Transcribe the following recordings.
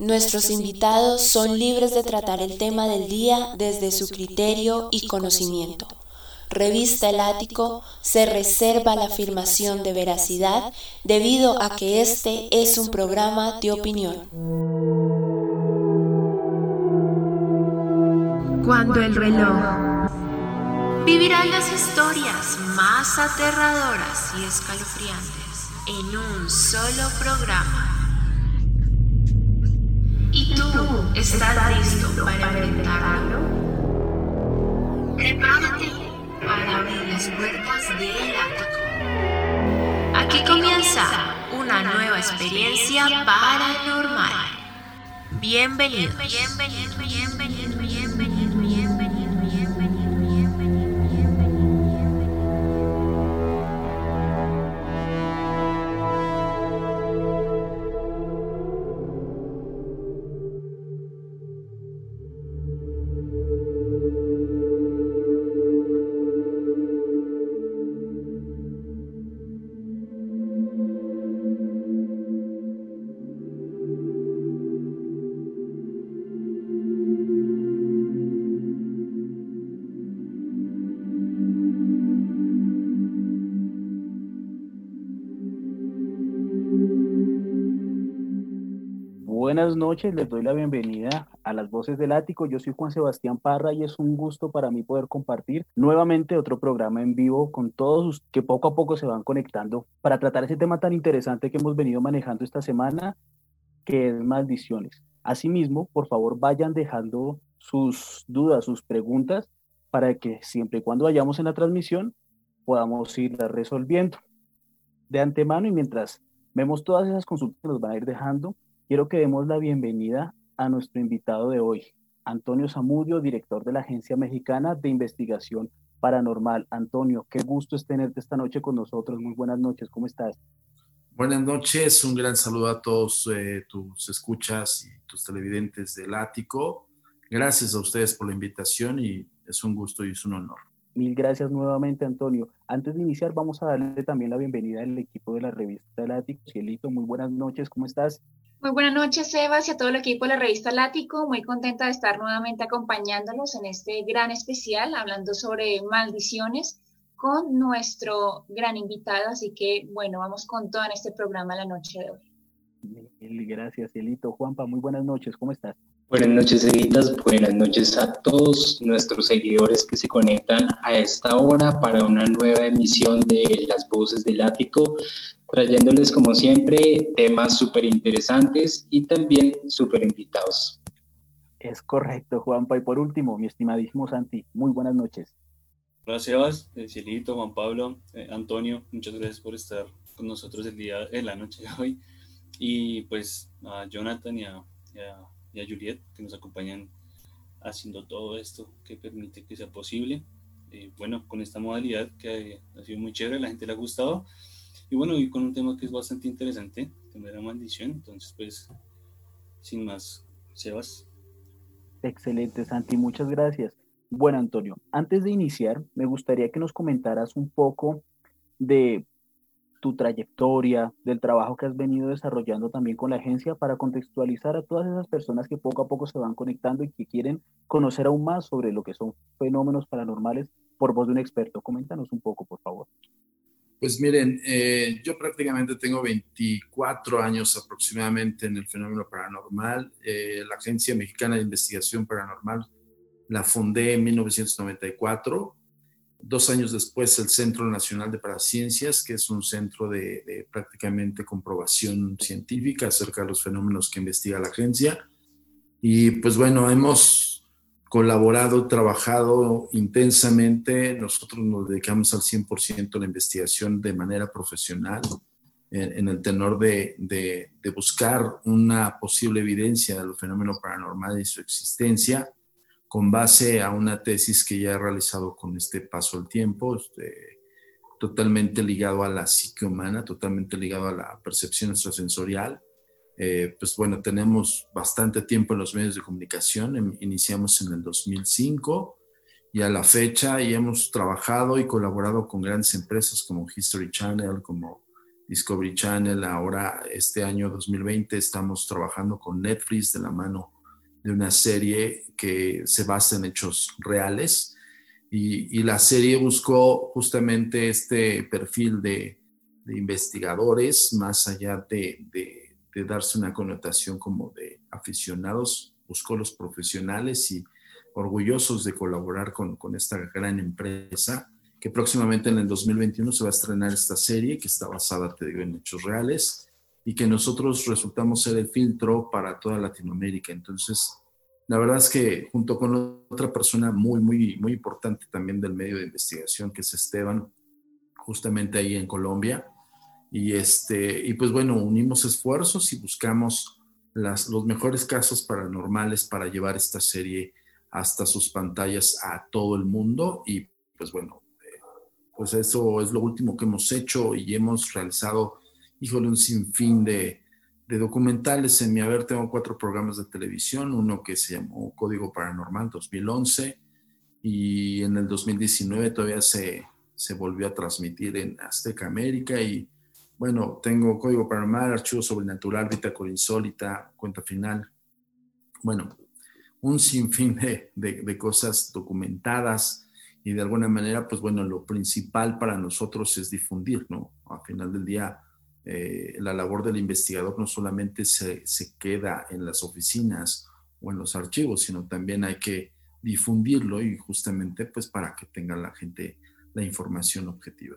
Nuestros invitados son libres de tratar el tema del día desde su criterio y conocimiento. Revista El Ático se reserva la afirmación de veracidad debido a que este es un programa de opinión. Cuando el reloj vivirán las historias más aterradoras y escalofriantes en un solo programa. ¿Y tú estás listo para enfrentarlo? Prepárate para abrir las puertas del ático. Aquí comienza una nueva experiencia paranormal. Bienvenidos. Bienvenidos. Bienvenidos. Buenas noches, les doy la bienvenida a las voces del ático. Yo soy Juan Sebastián Parra y es un gusto para mí poder compartir nuevamente otro programa en vivo con todos los que poco a poco se van conectando para tratar ese tema tan interesante que hemos venido manejando esta semana, que es maldiciones. Asimismo, por favor, vayan dejando sus dudas, sus preguntas, para que siempre y cuando vayamos en la transmisión podamos irlas resolviendo. De antemano y mientras vemos todas esas consultas que nos van a ir dejando, Quiero que demos la bienvenida a nuestro invitado de hoy, Antonio Zamudio, director de la Agencia Mexicana de Investigación Paranormal. Antonio, qué gusto es tenerte esta noche con nosotros. Muy buenas noches, ¿cómo estás? Buenas noches, un gran saludo a todos eh, tus escuchas y tus televidentes del ático. Gracias a ustedes por la invitación y es un gusto y es un honor. Mil gracias nuevamente, Antonio. Antes de iniciar, vamos a darle también la bienvenida al equipo de la revista El Ático. Cielito, muy buenas noches, ¿cómo estás? Muy buenas noches, Sebas, y a todo el equipo de la revista Lático. Muy contenta de estar nuevamente acompañándolos en este gran especial, hablando sobre maldiciones con nuestro gran invitado. Así que, bueno, vamos con todo en este programa la noche de hoy. Gracias, Cielito. Juanpa, muy buenas noches, ¿cómo estás? Buenas noches, Editas. Buenas noches a todos nuestros seguidores que se conectan a esta hora para una nueva emisión de Las Voces del Ático trayéndoles como siempre temas súper interesantes y también súper invitados. Es correcto, Juanpa. Y por último, mi estimadísimo Santi, muy buenas noches. Gracias, Cielito, Juan Pablo, eh, Antonio, muchas gracias por estar con nosotros el día, en la noche de hoy. Y pues a Jonathan y a, y a, Juliet, que nos acompañan haciendo todo esto que permite que sea posible. Eh, bueno, con esta modalidad que ha sido muy chévere, la gente le ha gustado. Y bueno, y con un tema que es bastante interesante, tema de la maldición. Entonces, pues, sin más, Sebas. Excelente, Santi, muchas gracias. Bueno, Antonio, antes de iniciar, me gustaría que nos comentaras un poco de tu trayectoria, del trabajo que has venido desarrollando también con la agencia para contextualizar a todas esas personas que poco a poco se van conectando y que quieren conocer aún más sobre lo que son fenómenos paranormales por voz de un experto. Coméntanos un poco, por favor. Pues miren, eh, yo prácticamente tengo 24 años aproximadamente en el fenómeno paranormal. Eh, la Agencia Mexicana de Investigación Paranormal la fundé en 1994. Dos años después, el Centro Nacional de Paraciencias, que es un centro de, de prácticamente comprobación científica acerca de los fenómenos que investiga la agencia. Y pues bueno, hemos colaborado, trabajado intensamente. Nosotros nos dedicamos al 100% a la investigación de manera profesional en, el tenor de, de, buscar una posible evidencia del fenómeno paranormal y su existencia con base a una tesis que ya he realizado con este paso del tiempo, este, totalmente ligado a la psique humana, totalmente ligado a la percepción extrasensorial eh, pues bueno, tenemos bastante tiempo en los medios de comunicación. Em, iniciamos en el 2005 y a la fecha y hemos trabajado y colaborado con grandes empresas como History Channel, como Discovery Channel. Ahora, este año 2020, estamos trabajando con Netflix de la mano de una serie que se basa en hechos reales. Y, la serie buscó justamente este perfil de, investigadores, más allá de, darse una connotación como de aficionados, buscó los profesionales y orgullosos de colaborar con, con esta gran empresa que próximamente en el 2021 se va a estrenar esta serie que está basada, te digo, en hechos reales y que nosotros resultamos ser el filtro para toda Latinoamérica. Entonces, la verdad es que junto con otra persona muy, muy, muy importante también del medio de investigación, que es Esteban, justamente ahí en Colombia, y, este, y pues bueno, unimos esfuerzos y buscamos las, los mejores casos paranormales para llevar esta serie hasta sus pantallas a todo el mundo y pues bueno, pues eso es lo último que hemos hecho y hemos realizado, híjole, un sinfín de, de documentales. En mi haber tengo cuatro programas de televisión, uno que se llamó Código Paranormal 2011 y en el 2019 todavía se, se volvió a transmitir en Azteca América y bueno, tengo Código Paranormal, Archivo Sobrenatural, Bitácora Insólita, Cuenta Final. Bueno, un sinfín de, de, de cosas documentadas y de alguna manera, pues bueno, lo principal para nosotros es difundir, ¿no? Al final del día, eh, la labor del investigador no solamente se, se, queda en las oficinas o en los archivos, sino también hay que difundirlo y justamente pues para que tenga la gente la información objetiva.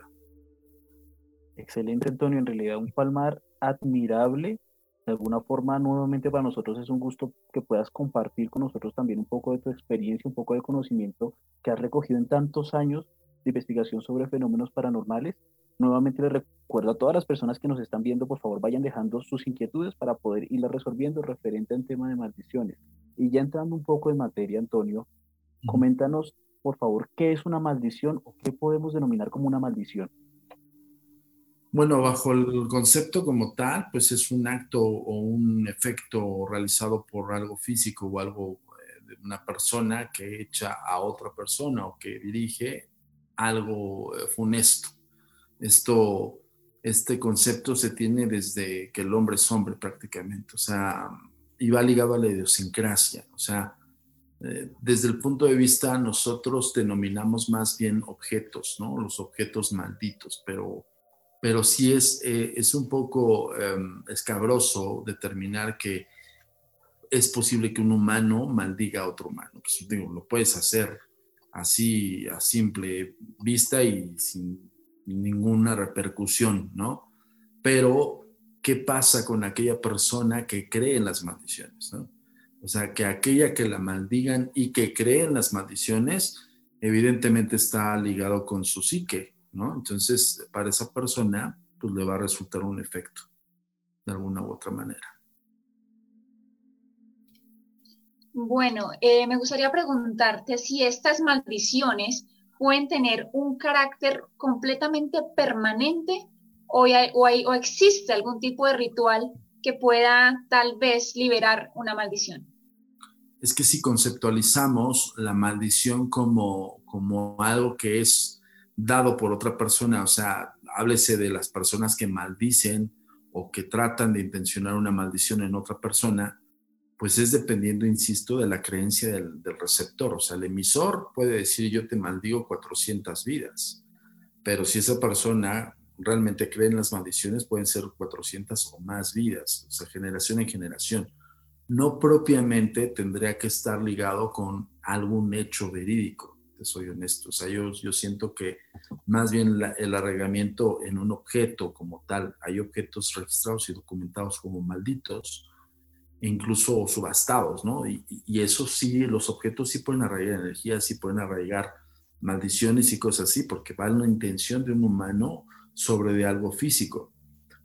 Excelente, Antonio. En realidad, un palmar admirable de alguna forma nuevamente para nosotros es un gusto que puedas compartir con nosotros también un poco de tu experiencia, un poco de conocimiento que has recogido en tantos años de investigación sobre fenómenos paranormales. Nuevamente les recuerdo a todas las personas que nos están viendo, por favor vayan dejando sus inquietudes para poder irlas resolviendo referente al tema de maldiciones. Y ya entrando un poco en materia, Antonio, coméntanos, por favor, qué es una maldición o qué podemos denominar como una maldición. Bueno, bajo el concepto como tal, pues es un acto o un efecto realizado por algo físico o algo eh, de una persona que echa a otra persona o que dirige algo eh, funesto. Esto, este concepto se tiene desde que el hombre es hombre prácticamente, o sea, y va ligado a la idiosincrasia, o sea, eh, desde el punto de vista nosotros denominamos más bien objetos, ¿no? Los objetos malditos, pero pero sí es, eh, es un poco em, escabroso determinar que es posible que un humano maldiga a otro humano. Pues, digo, lo puedes hacer así a simple vista y sin ninguna repercusión, ¿no? Pero, ¿qué pasa con aquella persona que cree en las maldiciones, ¿no? O sea, que aquella que la maldigan y que cree en las maldiciones, evidentemente está ligado con su psique, entonces, para esa persona, pues le va a resultar un efecto de alguna u otra manera. Bueno, eh, me gustaría preguntarte si estas maldiciones pueden tener un carácter completamente permanente o, o existe algún tipo de ritual que pueda tal vez liberar una maldición. Es que si conceptualizamos la maldición como, como algo que es dado por otra persona, o sea, háblese de las personas que maldicen o que tratan de intencionar una maldición en otra persona, pues es dependiendo, insisto, de la creencia del, receptor. O sea, el emisor puede decir yo te maldigo 400 vidas, pero si esa persona realmente cree en las maldiciones, pueden ser 400 o más vidas, o sea, generación en generación. No propiamente tendría que estar ligado con algún hecho verídico soy honesto. O sea, yo, yo siento que más bien el arreglamiento en un objeto como tal, hay objetos registrados y documentados como malditos, incluso subastados, ¿no? Y, eso sí, los objetos sí pueden arraigar energía, sí pueden arraigar maldiciones y cosas así, porque va la intención de un humano sobre de algo físico.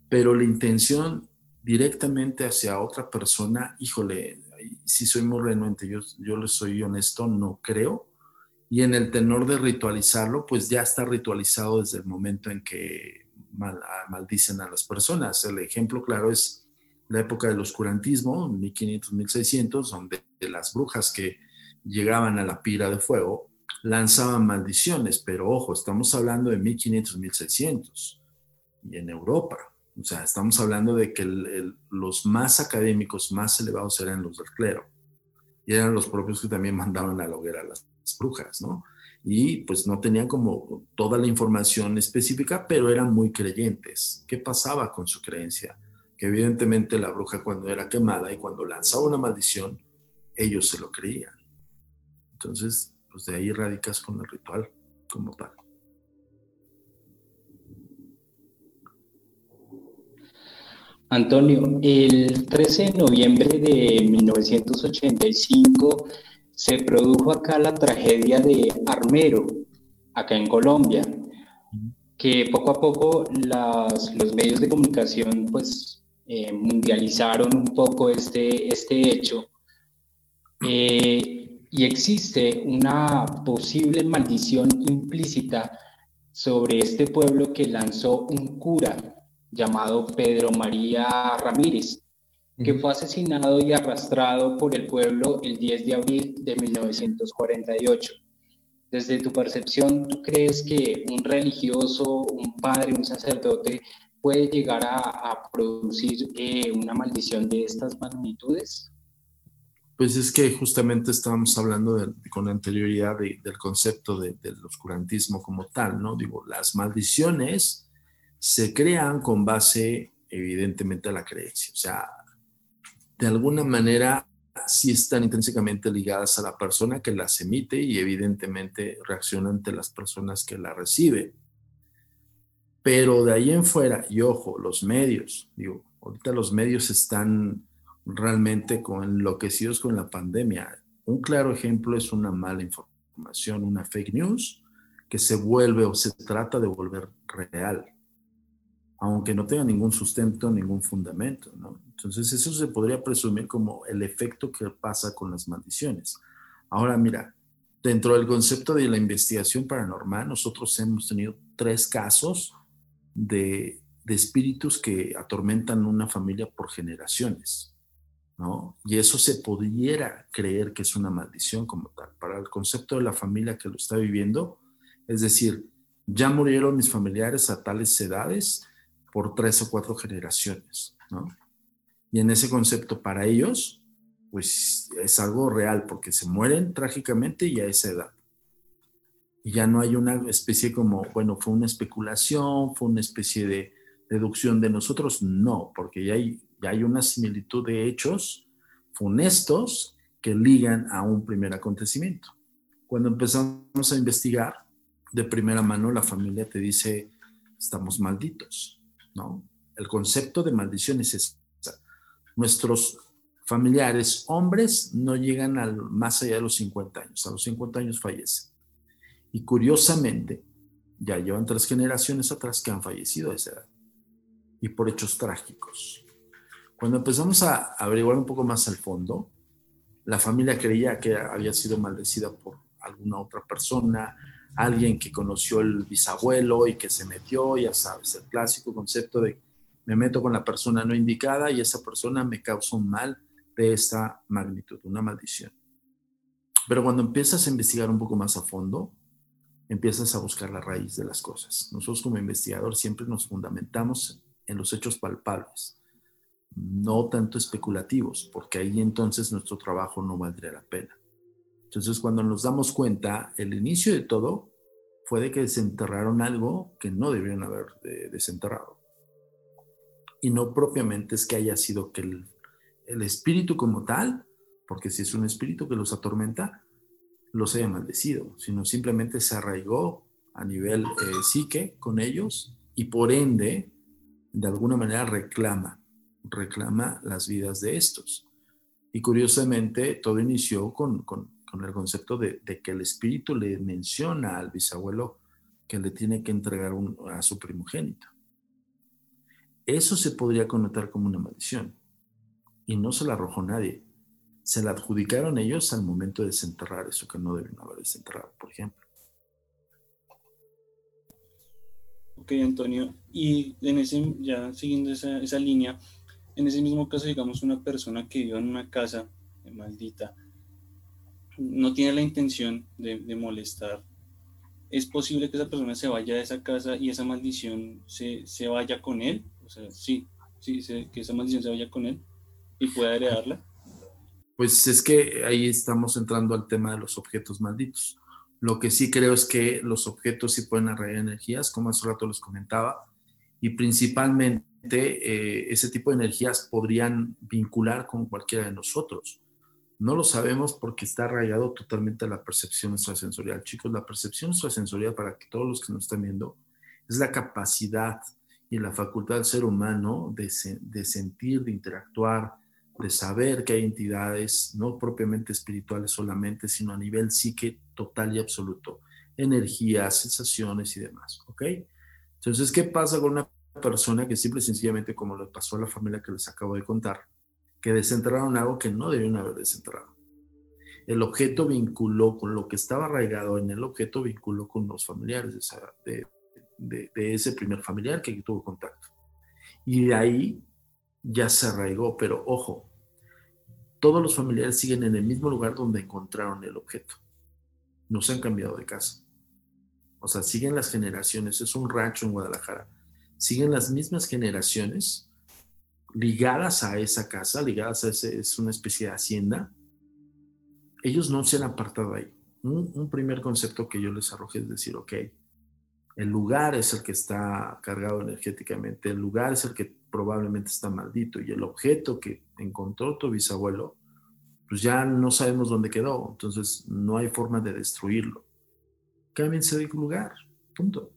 Pero la intención directamente hacia otra persona, híjole, si soy muy renuente, yo, yo le soy honesto, no creo y en el tenor de ritualizarlo, pues ya está ritualizado desde el momento en que ah, maldicen a las personas. El ejemplo claro es la época del oscurantismo, 1500, 1600, donde las brujas que llegaban a la pira de fuego lanzaban maldiciones, pero ojo, estamos hablando de 1500, 1600 y en Europa. O sea, estamos hablando de que los más académicos, más elevados eran los del clero. Y eran los propios que también mandaban a la hoguera a las, brujas, ¿no? Y pues no tenían como toda la información específica, pero eran muy creyentes. ¿Qué pasaba con su creencia? Que evidentemente la bruja cuando era quemada y cuando lanzaba una maldición, ellos se lo creían. Entonces, pues de ahí radicas con el ritual como tal. Antonio, el 13 de noviembre de 1985 se produjo acá la tragedia de Armero, acá en Colombia, que poco a poco los medios de comunicación pues eh, mundializaron un poco este, este hecho. Eh, y existe una posible maldición implícita sobre este pueblo que lanzó un cura llamado Pedro María Ramírez, que fue asesinado y arrastrado por el pueblo el 10 de abril de 1948. Desde tu percepción, ¿tú crees que un religioso, un padre, un sacerdote puede llegar a, producir eh, una maldición de estas magnitudes? Pues es que justamente estábamos hablando con anterioridad del concepto del oscurantismo como tal, ¿no? Digo, las maldiciones se crean con base evidentemente a la creencia. O sea, de alguna manera sí están intrínsecamente ligadas a la persona que las emite y evidentemente reacciona ante las personas que la reciben. Pero de ahí en fuera, y ojo, los medios, digo, ahorita los medios están realmente con, enloquecidos con la pandemia. Un claro ejemplo es una mala información, una fake news que se vuelve o se trata de volver real aunque no tenga ningún sustento, ningún fundamento, ¿no? Entonces eso se podría presumir como el efecto que pasa con las maldiciones. Ahora mira, dentro del concepto de la investigación paranormal, nosotros hemos tenido tres casos de, espíritus que atormentan una familia por generaciones, ¿no? Y eso se pudiera creer que es una maldición como tal. Para el concepto de la familia que lo está viviendo, es decir, ya murieron mis familiares a tales edades, por tres o cuatro generaciones, ¿no? Y en ese concepto para ellos, pues es algo real, porque se mueren trágicamente y a esa edad. Y ya no hay una especie como, bueno, fue una especulación, fue una especie de deducción de nosotros, no, porque ya hay, ya hay una similitud de hechos funestos que ligan a un primer acontecimiento. Cuando empezamos a investigar, de primera mano la familia te dice, estamos malditos ¿no? El concepto de maldición es esa. Nuestros familiares hombres no llegan al, más allá de los 50 años, a los 50 años fallecen. Y curiosamente, ya llevan tres generaciones atrás que han fallecido a esa edad y por hechos trágicos. Cuando empezamos a averiguar un poco más al fondo, la familia creía que había sido maldecida por alguna otra persona, alguien que conoció el bisabuelo y que se metió, ya sabes, el clásico concepto de me meto con la persona no indicada y esa persona me causa un mal de esta magnitud, una maldición. Pero cuando empiezas a investigar un poco más a fondo, empiezas a buscar la raíz de las cosas. Nosotros como investigador siempre nos fundamentamos en los hechos palpables, no tanto especulativos, porque ahí entonces nuestro trabajo no valdría la pena. Entonces, cuando nos damos cuenta, el inicio de todo fue de que desenterraron algo que no debieron haber desenterrado. Y no propiamente es que haya sido que el, espíritu como tal, porque si es un espíritu que los atormenta, los haya maldecido, sino simplemente se arraigó a nivel eh, psique con ellos y por ende, de alguna manera reclama, reclama las vidas de estos. Y curiosamente, todo inició con, con el concepto de, que el espíritu le menciona al bisabuelo que le tiene que entregar a su primogénito. Eso se podría connotar como una maldición. Y no se la arrojó nadie. Se la adjudicaron ellos al momento de desenterrar eso que no deben haber desenterrado, por ejemplo. Ok, Antonio. Y en ese, ya siguiendo esa, esa línea, en ese mismo caso, digamos, una persona que vive en una casa maldita, no tiene la intención de, molestar, es posible que esa persona se vaya de esa casa y esa maldición se, vaya con él. O sea, sí, sí, que esa maldición se vaya con él y pueda heredarla. Pues es que ahí estamos entrando al tema de los objetos malditos. Lo que sí creo es que los objetos sí pueden arraigar energías, como hace rato les comentaba, y principalmente eh, ese tipo de energías podrían vincular con cualquiera de nosotros. No lo sabemos porque está arraigado totalmente a la percepción extrasensorial. Chicos, la percepción extrasensorial, para que todos los que nos están viendo, es la capacidad y la facultad del ser humano de, de sentir, de interactuar, de saber que hay entidades no propiamente espirituales solamente, sino a nivel psique total y absoluto, energías, sensaciones y demás, ¿ok? Entonces, ¿qué pasa con una persona que simple y sencillamente, como le pasó a la familia que les acabo de contar, que desenterraron algo que no debían haber desenterrado? El objeto vinculó con lo que estaba arraigado en el objeto, vinculó con los familiares de, de ese primer familiar que tuvo contacto. Y de ahí ya se arraigó, pero ojo, todos los familiares siguen en el mismo lugar donde encontraron el objeto. No se han cambiado de casa. O sea, siguen las generaciones, es un rancho en Guadalajara, siguen las mismas generaciones ligadas a esa casa, ligadas a ese, es una especie de hacienda. Ellos no se han apartado ahí. Un, primer concepto que yo les arroje es decir, ok, el lugar es el que está cargado energéticamente, el lugar es el que probablemente está maldito y el objeto que encontró tu bisabuelo, pues ya no sabemos dónde quedó, entonces no hay forma de destruirlo cámbiense de lugar, punto.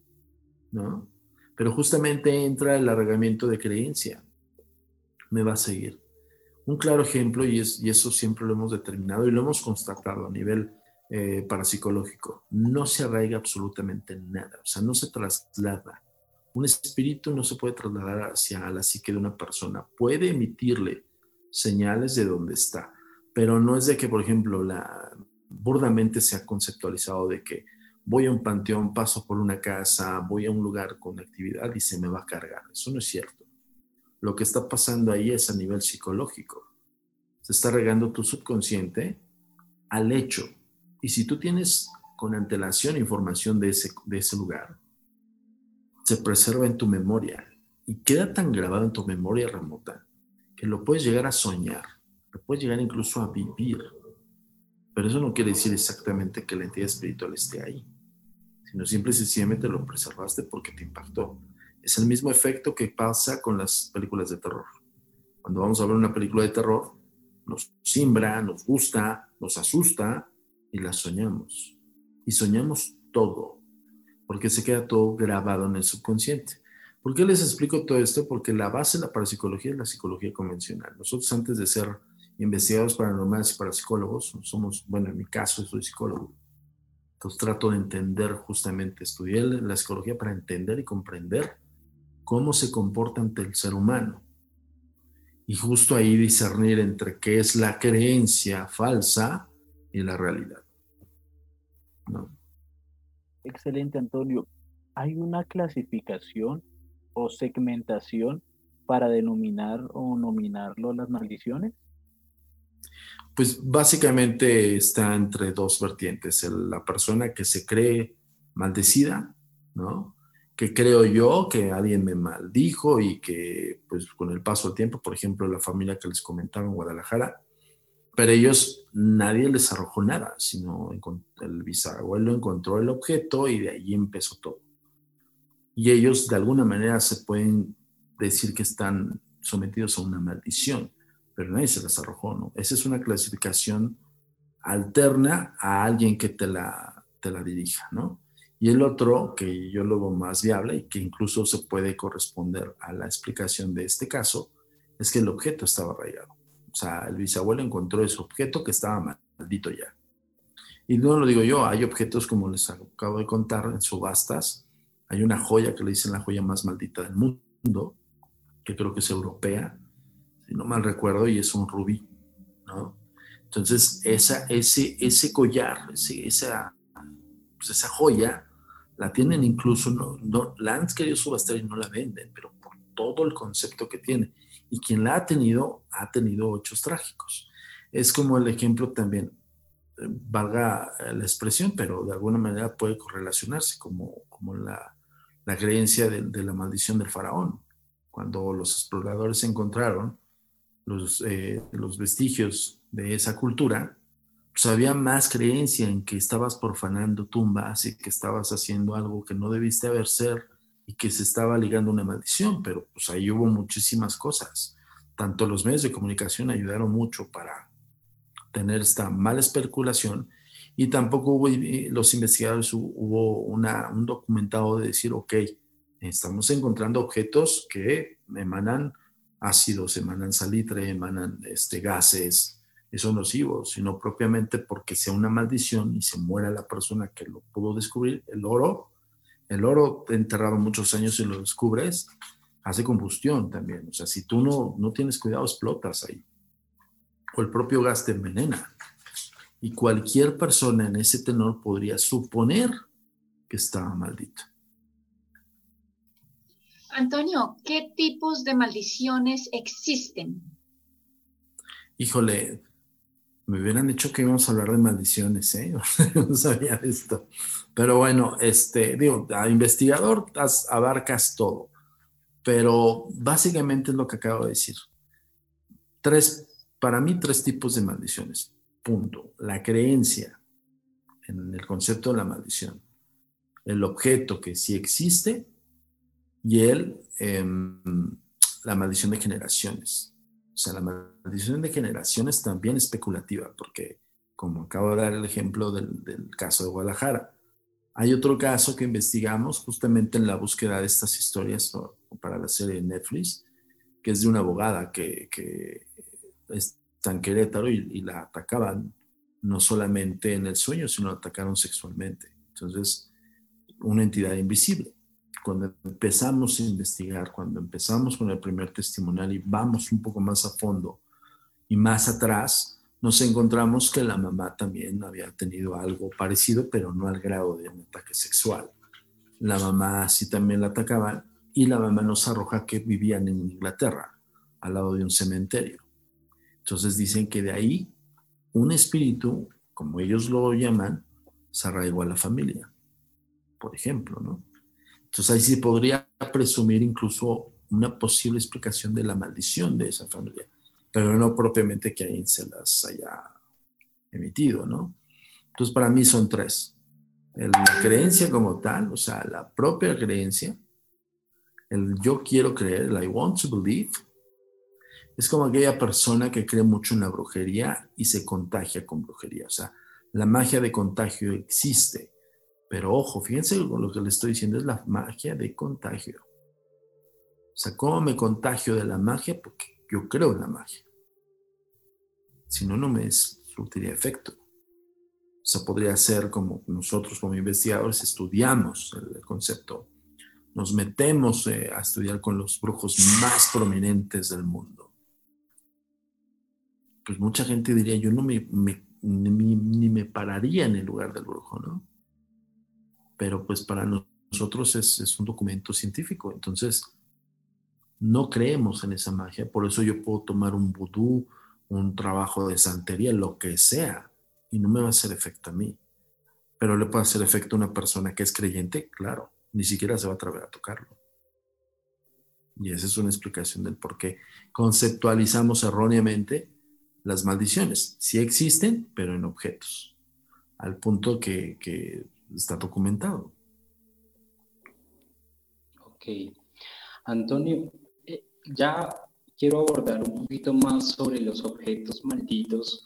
¿No? Pero justamente entra el arregamiento de creencia. Me va a seguir. Un claro ejemplo, y, es, y eso siempre lo hemos determinado y lo hemos constatado a nivel eh, parapsicológico, no se arraiga absolutamente nada, o sea, no se traslada. Un espíritu no se puede trasladar hacia la psique de una persona, puede emitirle señales de dónde está, pero no es de que, por ejemplo, la, burdamente se ha conceptualizado de que voy a un panteón, paso por una casa, voy a un lugar con actividad y se me va a cargar. Eso no es cierto. Lo que está pasando ahí es a nivel psicológico. Se está regando tu subconsciente al hecho. Y si tú tienes con antelación información de ese, de ese lugar, se preserva en tu memoria y queda tan grabado en tu memoria remota que lo puedes llegar a soñar, lo puedes llegar incluso a vivir. Pero eso no quiere decir exactamente que la entidad espiritual esté ahí sino simple y sencillamente lo preservaste porque te impactó. Es el mismo efecto que pasa con las películas de terror. Cuando vamos a ver una película de terror, nos simbra, nos gusta, nos asusta y la soñamos. Y soñamos todo, porque se queda todo grabado en el subconsciente. ¿Por qué les explico todo esto? Porque la base de la parapsicología es la psicología convencional. Nosotros antes de ser investigadores paranormales y parapsicólogos, somos, bueno, en mi caso soy psicólogo, entonces trato de entender justamente, estudié la psicología para entender y comprender cómo se comporta ante el ser humano. Y justo ahí discernir entre qué es la creencia falsa y la realidad. Excelente, Antonio. ¿Hay una clasificación o segmentación para denominar o nominarlo las maldiciones? Pues básicamente está entre dos vertientes. la persona que se cree maldecida, ¿no? Que creo yo que alguien me maldijo y que pues con el paso del tiempo, por ejemplo, la familia que les comentaba en Guadalajara, pero ellos nadie les arrojó nada, sino el bisabuelo encontró el objeto y de ahí empezó todo. Y ellos de alguna manera se pueden decir que están sometidos a una maldición pero nadie se las arrojó, ¿no? Esa es una clasificación alterna a alguien que te la, te la dirija, ¿no? Y el otro, que yo lo veo más viable y que incluso se puede corresponder a la explicación de este caso, es que el objeto estaba arraigado. O sea, el bisabuelo encontró ese objeto que estaba maldito ya. Y no lo digo yo, hay objetos como les acabo de contar en subastas. Hay una joya que le dicen la joya más maldita del mundo, que creo que es europea, si no mal recuerdo, y es un rubí, ¿no? Entonces, esa, ese, ese collar, esa, pues esa joya, la tienen incluso, no, no, la han querido subastar y no la venden, pero por todo el concepto que tiene. Y quien la ha tenido, ha tenido hechos trágicos. Es como el ejemplo también, eh, valga la expresión, pero de alguna manera puede correlacionarse, como, como la, la creencia de, la maldición del faraón cuando los exploradores encontraron los, eh, los vestigios de esa cultura, pues había más creencia en que estabas profanando tumbas y que estabas haciendo algo que no debiste haber ser y que se estaba ligando una maldición, pero pues ahí hubo muchísimas cosas. Tanto los medios de comunicación ayudaron mucho para tener esta mala especulación y tampoco hubo, los investigadores hubo un documentado de decir, ok, estamos encontrando objetos que emanan ácidos, emanan salitre, emanan este, gases, eso nocivos, sino propiamente porque sea una maldición y se muera la persona que lo pudo descubrir. El oro, el oro enterrado muchos años y lo descubres, hace combustión también. O sea, si tú no, no tienes cuidado, explotas ahí. O el propio gas te envenena. Y cualquier persona en ese tenor podría suponer que estaba maldito. Antonio, ¿qué tipos de maldiciones existen? Híjole, me hubieran dicho que íbamos a hablar de maldiciones, ¿eh? no sabía esto. Pero bueno, este, digo, a investigador abarcas todo. Pero básicamente es lo que acabo de decir. Tres, para mí, tres tipos de maldiciones. Punto. La creencia en el concepto de la maldición. El objeto que sí existe y el, em, la maldición de generaciones. O sea, la maldición de generaciones también especulativa, porque como acabo de dar el ejemplo del, caso de Guadalajara, hay otro caso que investigamos justamente en la búsqueda de estas historias para la serie Netflix, que es de una abogada que, que está Querétaro y, y la atacaban no solamente en el sueño, sino la atacaron sexualmente. Entonces, una entidad invisible cuando empezamos a investigar, cuando empezamos con el primer testimonial y vamos un poco más a fondo y más atrás, nos encontramos que la mamá también había tenido algo parecido, pero no al grado de un ataque sexual. La mamá sí también la atacaban y la mamá nos arroja que vivían en Inglaterra, al lado de un cementerio. Entonces dicen que de ahí un espíritu, como ellos lo llaman, se arraigó a la familia, por ejemplo, ¿no? Entonces ahí sí podría presumir incluso una posible explicación de la maldición de esa familia, pero no propiamente que ahí se las haya emitido, ¿no? Entonces para mí son tres. La creencia como tal, o sea, la propia creencia, el yo quiero creer, el I want to believe, es como aquella persona que cree mucho en la brujería y se contagia con brujería. O sea, la magia de contagio existe. Pero ojo, fíjense lo que le estoy diciendo, es la magia de contagio. O sea, ¿cómo me contagio de la magia? Porque yo creo en la magia. Si no, no me surtiría efecto. O sea, podría ser como nosotros como investigadores estudiamos el, concepto, nos metemos eh, a estudiar con los brujos más prominentes del mundo. Pues mucha gente diría, yo no me, ni me pararía en el lugar del brujo, ¿no? Pero pues para nosotros es, un documento científico, entonces no creemos en esa magia, por eso yo puedo tomar un vudú, un trabajo de santería, lo que sea, y no me va a hacer efecto a mí, pero le puede hacer efecto a una persona que es creyente, claro, ni siquiera se va a atrever a tocarlo. Y esa es una explicación del por qué conceptualizamos erróneamente las maldiciones. Sí existen, pero en objetos. Al punto que, que está documentado. Ok. Antonio, eh, ya quiero abordar un poquito más sobre los objetos malditos.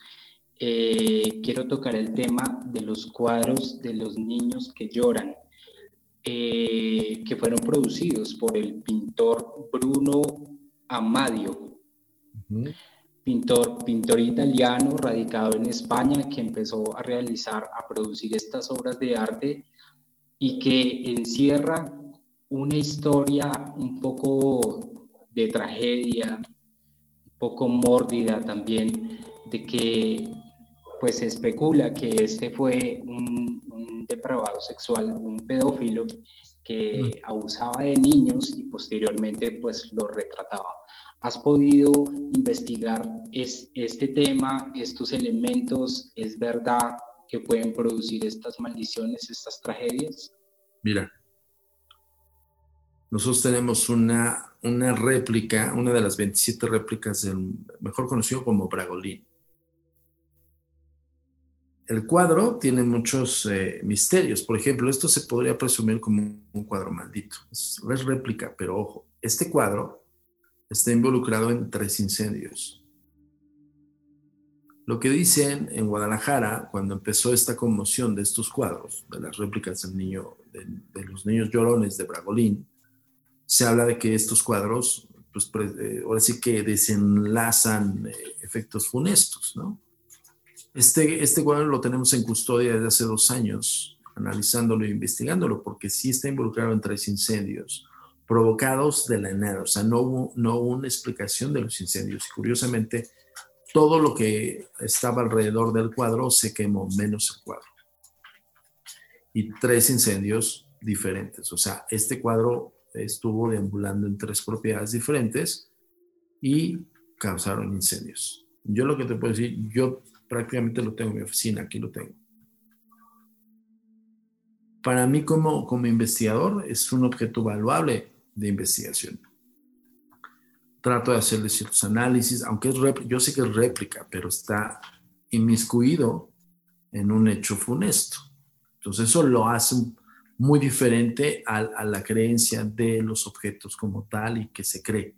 Eh, quiero tocar el tema de los cuadros de los niños que lloran, eh, que fueron producidos por el pintor Bruno Amadio pintor, pintor italiano radicado en España que empezó a realizar, a producir estas obras de arte y que encierra una historia un poco de tragedia, un poco mórbida también, de que pues se especula que este fue un, un depravado sexual, un pedófilo que mm. abusaba de niños y posteriormente pues lo retrataba. ¿Has podido investigar es, este tema, estos elementos? ¿Es verdad que pueden producir estas maldiciones, estas tragedias? Mira, nosotros tenemos una, una réplica, una de las 27 réplicas del mejor conocido como Bragolín. El cuadro tiene muchos eh, misterios. Por ejemplo, esto se podría presumir como un cuadro maldito. Es, es réplica, pero ojo, este cuadro está involucrado en tres incendios. Lo que dicen en Guadalajara, cuando empezó esta conmoción de estos cuadros, de las réplicas del niño, de, los niños llorones de Bragolín, se habla de que estos cuadros, pues eh, ahora sí que desenlazan eh, efectos funestos, ¿no? Este, este cuadro lo tenemos en custodia desde hace dos años, analizándolo e investigándolo, porque sí está involucrado en tres incendios provocados de la nada, o sea, no hubo, no una explicación de los incendios. Y curiosamente, todo lo que estaba alrededor del cuadro se quemó, menos el cuadro. Y tres incendios diferentes, o sea, este cuadro estuvo deambulando en tres propiedades diferentes y causaron incendios. Yo lo que te puedo decir, yo prácticamente lo tengo en mi oficina, aquí lo tengo. Para mí como, como investigador es un objeto valuable de investigación. Trato de hacerle ciertos análisis, aunque es yo sé que es réplica, pero está inmiscuido en un hecho funesto. Entonces eso lo hace muy diferente a, la creencia de los objetos como tal y que se cree.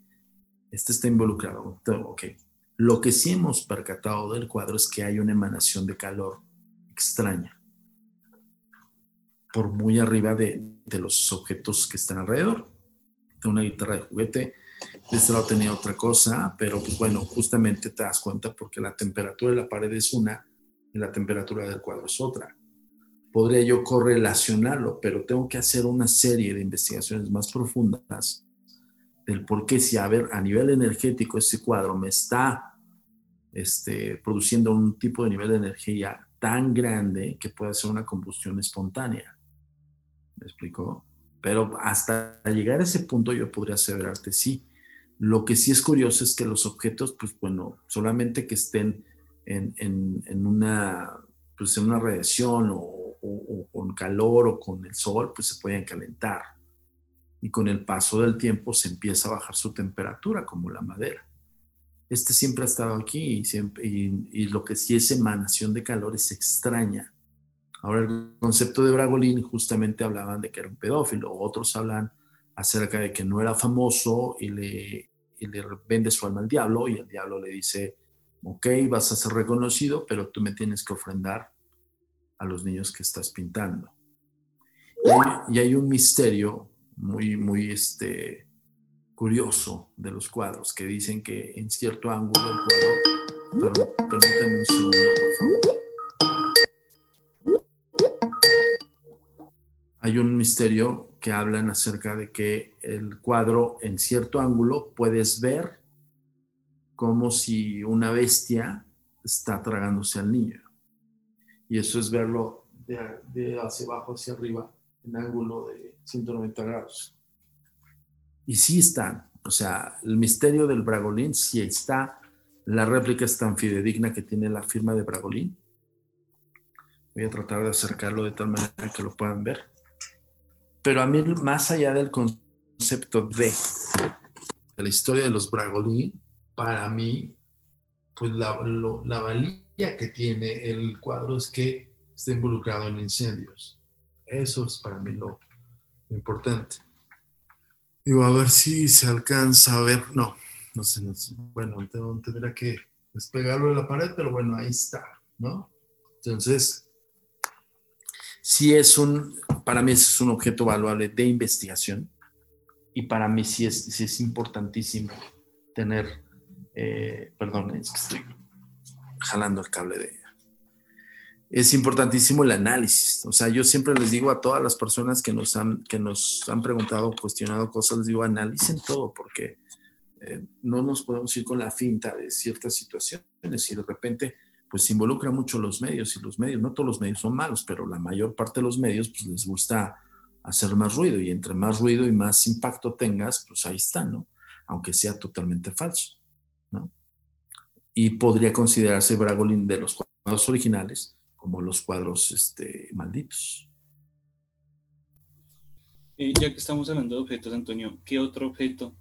Este está involucrado. Ok. Lo que sí hemos percatado del cuadro es que hay una emanación de calor extraña por muy arriba de, de los objetos que están alrededor una guitarra de juguete, de este lado tenía otra cosa, pero pues bueno, justamente te das cuenta porque la temperatura de la pared es una y la temperatura del cuadro es otra. Podría yo correlacionarlo, pero tengo que hacer una serie de investigaciones más profundas del por qué si a ver a nivel energético este cuadro me está este, produciendo un tipo de nivel de energía tan grande que puede ser una combustión espontánea. ¿Me explico? Pero hasta llegar a ese punto yo podría asegurarte sí. Lo que sí es curioso es que los objetos, pues bueno, solamente que estén en, en, una, pues en una radiación o, con calor o con el sol, pues se pueden calentar. Y con el paso del tiempo se empieza a bajar su temperatura, como la madera. Este siempre ha estado aquí y, siempre, y lo que sí es emanación de calor es extraña Ahora el concepto de Bragolín justamente hablaban de que era un pedófilo, otros hablan acerca de que no era famoso y le, vende su alma al diablo y el diablo le dice, ok, vas a ser reconocido, pero tú me tienes que ofrendar a los niños que estás pintando. Y hay, un misterio muy, muy este, curioso de los cuadros que dicen que en cierto ángulo del cuadro, permítanme un segundo, por favor. Hay un misterio que hablan acerca de que el cuadro en cierto ángulo puedes ver como si una bestia está tragándose al niño. Y eso es verlo de, hacia abajo hacia arriba en ángulo de 190 grados. Y sí están, o sea, el misterio del Bragolín sí está. La réplica es tan fidedigna que tiene la firma de Bragolín. Voy a tratar de acercarlo de tal manera que lo puedan ver. Pero a mí, más allá del concepto de, la historia de los Bragolí, para mí, pues la, la valía que tiene el cuadro es que está involucrado en incendios. Eso es para mí lo, importante. Digo, a ver si se alcanza a ver. No, no sé, no sé. bueno, tendría que despegarlo de la pared, pero bueno, ahí está, ¿no? Entonces, sí es un, para mí es un objeto valuable de investigación y para mí sí es, es importantísimo tener, eh, perdón, es que estoy jalando el cable de... Es importantísimo el análisis. O sea, yo siempre les digo a todas las personas que nos han, que nos han preguntado, cuestionado cosas, les digo, analicen todo porque eh, no nos podemos ir con la finta de ciertas situaciones y de repente pues involucra mucho los medios y los medios, no todos los medios son malos, pero la mayor parte de los medios pues les gusta hacer más ruido y entre más ruido y más impacto tengas, pues ahí está, ¿no? Aunque sea totalmente falso, ¿no? Y podría considerarse Bragolin de los cuadros originales como los cuadros este, malditos. Eh, ya que estamos hablando de objetos, Antonio, ¿qué otro objeto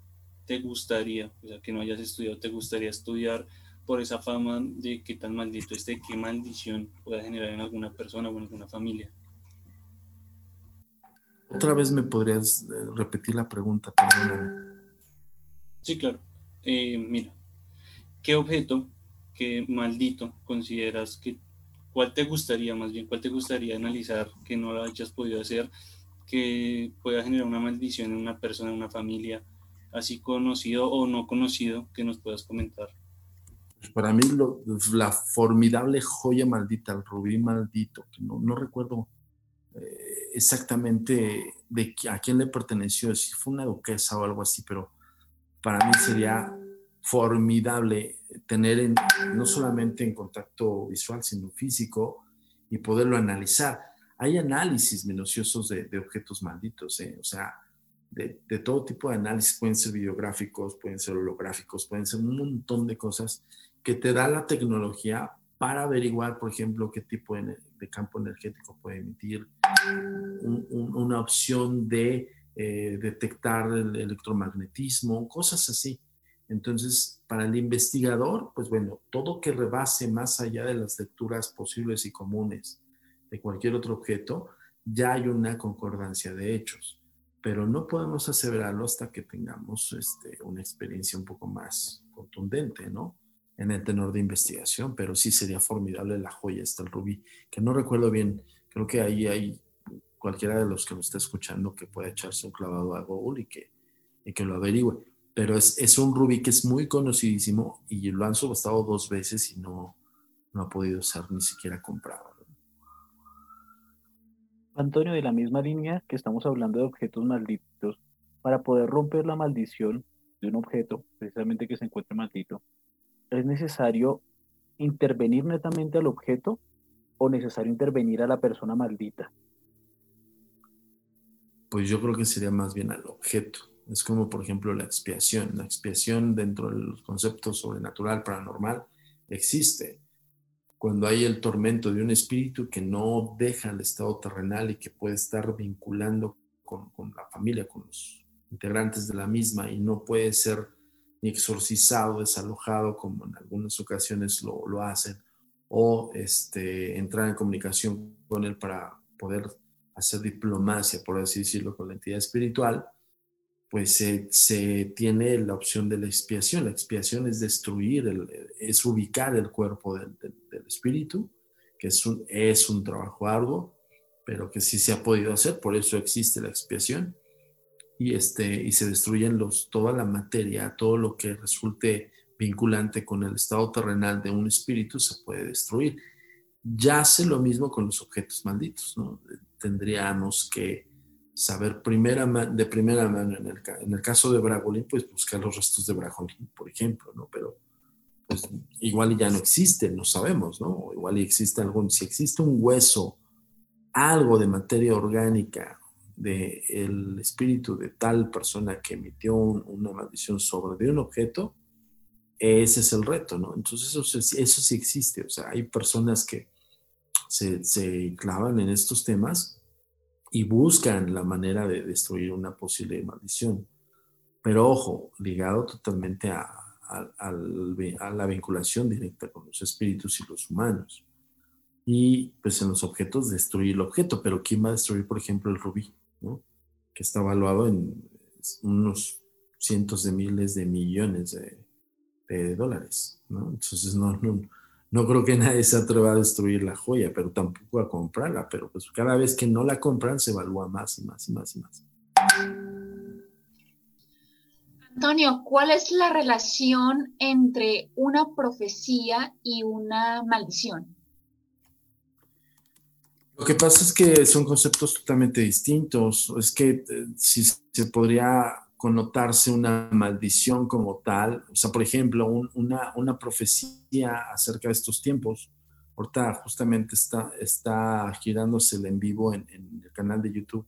te gustaría, o sea, que no hayas estudiado, te gustaría estudiar por esa fama de qué tan maldito esté, qué maldición pueda generar en alguna persona o en alguna familia? Otra vez me podrías eh, repetir la pregunta. Sí, claro. Eh, mira, ¿qué objeto, qué maldito consideras que, cuál te gustaría, más bien, cuál te gustaría analizar que no lo hayas podido hacer, que pueda generar una maldición en una persona, en una familia, así conocido o no conocido, que nos puedas comentar? Pues para mí la formidable joya maldita, el rubí maldito, que no, no recuerdo eh, exactamente de a quién le perteneció, si fue una duquesa o algo así, pero para mí sería formidable tener no solamente en contacto visual, sino físico y poderlo analizar. Hay análisis minuciosos de, objetos malditos, ¿eh? o sea, de, de, todo tipo de análisis, pueden ser videográficos, pueden ser holográficos, pueden ser un montón de cosas que te da la tecnología para averiguar, por ejemplo, qué tipo de, campo energético puede emitir, una opción de eh, detectar el electromagnetismo, cosas así. Entonces, para el investigador, pues bueno, todo que rebase más allá de las lecturas posibles y comunes de cualquier otro objeto, ya hay una concordancia de hechos, pero no podemos aseverarlo hasta que tengamos este, una experiencia un poco más contundente, ¿no? En el tenor de investigación, pero sí sería formidable la joya, está el rubí, que no recuerdo bien, creo que ahí hay cualquiera de los que lo está escuchando que pueda echarse un clavado a Google y que, y que lo averigüe. Pero es, es, un rubí que es muy conocidísimo y lo han subastado dos veces y no, no ha podido ser ni siquiera comprado. Antonio, de la misma línea que estamos hablando de objetos malditos, para poder romper la maldición de un objeto, precisamente que se encuentre maldito, ¿es necesario intervenir netamente al objeto o necesario intervenir a la persona maldita? Pues yo creo que sería más bien al objeto. Es como, por ejemplo, la expiación. La expiación dentro del concepto sobrenatural, paranormal, existe. Cuando hay el tormento de un espíritu que no deja el estado terrenal y que puede estar vinculando con, con la familia, con los integrantes de la misma y no puede ser exorcizado, desalojado, como en algunas ocasiones lo, lo hacen, o este, entrar en comunicación con él para poder hacer diplomacia, por así decirlo, con la entidad espiritual, pues se, se tiene la opción de la expiación. La expiación es destruir, el, es ubicar el cuerpo del, del, espíritu, que es un, es un trabajo arduo, pero que sí se ha podido hacer, por eso existe la expiación y, este, y se destruyen los, toda la materia, todo lo que resulte vinculante con el estado terrenal de un espíritu se puede destruir. Ya hace lo mismo con los objetos malditos, ¿no? Tendríamos que saber primera de primera mano, en el, en el caso de Bragolín, pues buscar los restos de Bragolín, por ejemplo, ¿no? Pero pues igual ya no existen, no sabemos, ¿no? Igual existe algún, si existe un hueso, algo de materia orgánica del espíritu de tal persona que emitió una maldición sobre un objeto, ese es el reto, ¿no? Entonces eso, eso sí existe, o sea, hay personas que se, se, clavan en estos temas y buscan la manera de destruir una posible maldición. Pero ojo, ligado totalmente a, a, a la vinculación directa con los espíritus y los humanos. Y pues en los objetos destruir el objeto, pero ¿quién va a destruir, por ejemplo, el rubí? Que está evaluado en unos cientos de miles de millones de, dólares. Entonces no, no, creo que nadie se atreva a destruir la joya, pero tampoco a comprarla, pero pues cada vez que no la compran se evalúa más y más y más y más. Antonio, ¿cuál es la relación entre una profecía y una maldición? Lo que pasa es que son conceptos totalmente distintos. Es que eh, si se podría connotarse una maldición como tal, o sea, por ejemplo, una, una, profecía acerca de estos tiempos. Ahorita justamente está, está girándose el en vivo en, el canal de YouTube.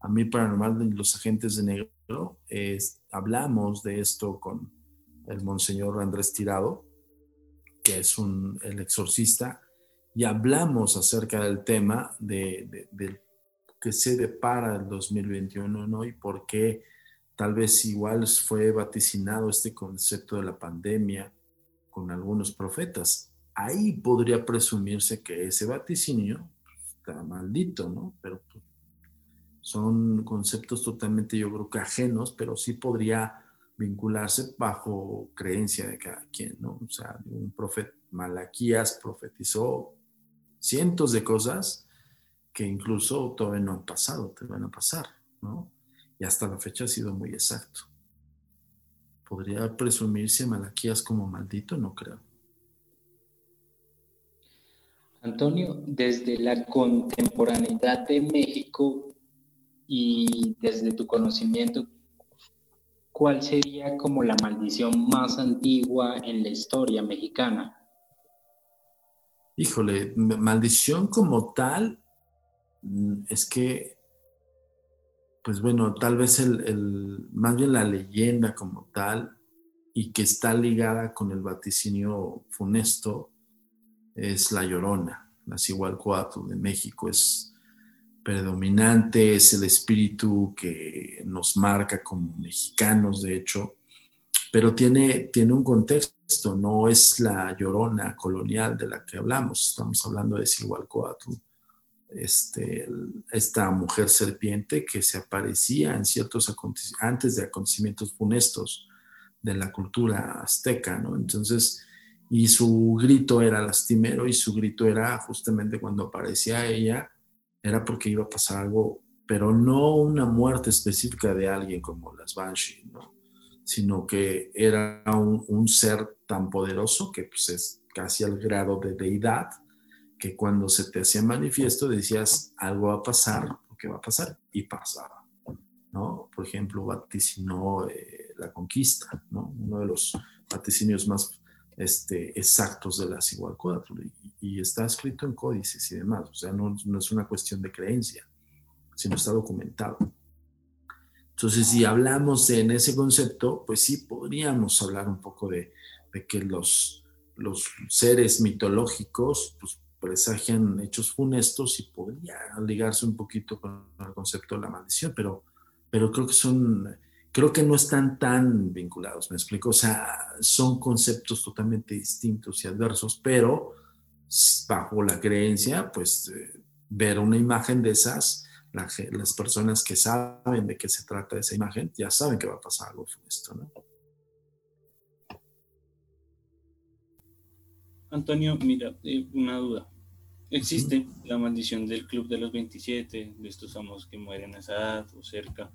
A mí Paranormal de los Agentes de Negro, hablamos de esto con el Monseñor Andrés Tirado, que es un, el exorcista, y hablamos acerca del tema de, que se depara el 2021, ¿no? Y por qué tal vez igual fue vaticinado este concepto de la pandemia con algunos profetas. Ahí podría presumirse que ese vaticinio está maldito, ¿no? Pero pues, son conceptos totalmente, yo creo que ajenos, pero sí podría vincularse bajo creencia de cada quien, ¿no? O sea, un profeta, Malaquías profetizó cientos de cosas que incluso todavía no han pasado, te van a pasar, ¿no? Y hasta la fecha ha sido muy exacto. ¿Podría presumirse Malaquías como maldito? No creo. Antonio, desde la contemporaneidad de México y desde tu conocimiento, ¿cuál sería como la maldición más antigua en la historia mexicana? Híjole, maldición como tal, mm, es que, pues bueno, tal vez el, más bien la leyenda como tal, y que está ligada con el vaticinio funesto, es la Llorona, la Cihualcoatl de México, es predominante, es el espíritu que nos marca como mexicanos, de hecho, pero tiene, tiene un contexto, no es la llorona colonial de la que hablamos, estamos hablando de Cihualcoatl, este, esta mujer serpiente que se aparecía en ciertos antes de acontecimientos funestos de la cultura azteca, ¿no? Entonces, y su grito era lastimero y su grito era justamente cuando aparecía ella, era porque iba a pasar algo, pero no una muerte específica de alguien como las Banshee, ¿no? Sino que era un, ser tan poderoso que pues, es casi al grado de deidad, que cuando se te hacía manifiesto decías, algo va a pasar, qué va a pasar, y pasaba. ¿no? Por ejemplo, vaticinó eh, la conquista, ¿no? uno de los vaticinios más este, exactos de las Igualcoatl y, está escrito en códices y demás, o sea, no, es una cuestión de creencia, sino está documentado. Entonces, si hablamos en ese concepto, pues sí podríamos hablar un poco de, que los, los seres mitológicos pues, presagian hechos funestos y podría ligarse un poquito con el concepto de la maldición, pero, pero creo que son creo que no están tan vinculados, me explico, o sea, son conceptos totalmente distintos y adversos, pero bajo la creencia, pues ver una imagen de esas, las personas que saben de qué se trata esa imagen, ya saben que va a pasar algo con esto, ¿no? Antonio, mira, eh, una duda. ¿Existe la maldición del Club de los 27, de estos famosos que mueren a esa edad o cerca?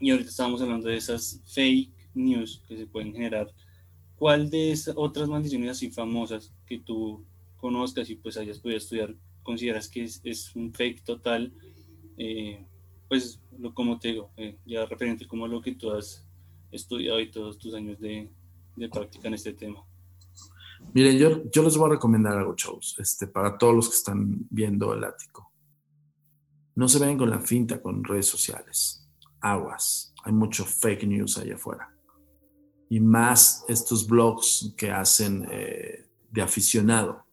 y ahorita estábamos hablando de esas fake news que se pueden generar. ¿Cuál de esas otras maldiciones así famosas que tú conozcas y pues hayas podido estudiar, consideras que es, un fake total? Eh, pues lo, como te digo, eh, ya referente como lo que tú has estudiado y todos tus años de, de práctica en este tema. Miren, yo, yo les voy a recomendar algo, chavos, este, para todos los que están viendo el ático. No se vayan con la finta con redes sociales aguas. Hay mucho fake news allá afuera. Y más estos blogs que hacen eh, de aficionado.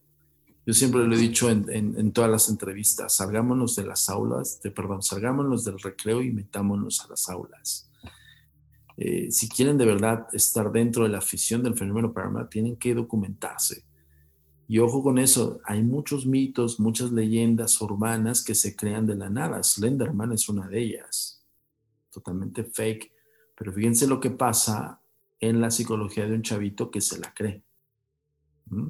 Yo siempre lo he dicho en, todas las entrevistas, salgámonos de las aulas, de, perdón, salgámonos del recreo y metámonos a las aulas. Eh, si quieren de verdad estar dentro de la afición del fenómeno paranormal, tienen que documentarse. Y ojo con eso, hay muchos mitos, muchas leyendas urbanas que se crean de la nada. Slenderman es una de ellas totalmente fake. Pero fíjense lo que pasa en la psicología de un chavito que se la cree. ¿Mm?